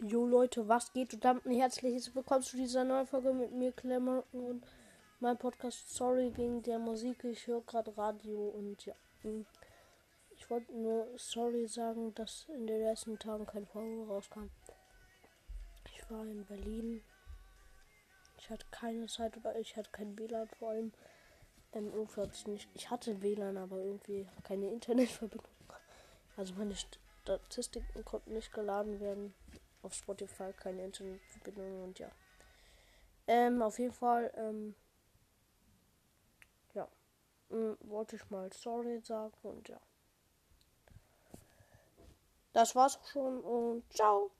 Jo Leute, was geht? Und damit ein herzliches Willkommen zu dieser neuen Folge mit mir, Klemmer und mein Podcast. Sorry wegen der Musik, ich höre gerade Radio und ja. Hm. Ich wollte nur sorry sagen, dass in den letzten Tagen kein Folge rauskam. Ich war in Berlin. Ich hatte keine Zeit oder ich hatte kein WLAN vor allem. Ähm, irgendwie. Ich hatte WLAN, aber irgendwie keine Internetverbindung. Also meine Statistiken konnten nicht geladen werden auf Spotify keine Internetverbindung und ja. Ähm, auf jeden Fall, ähm, ja, mh, wollte ich mal sorry sagen und ja. Das war's auch schon und ciao.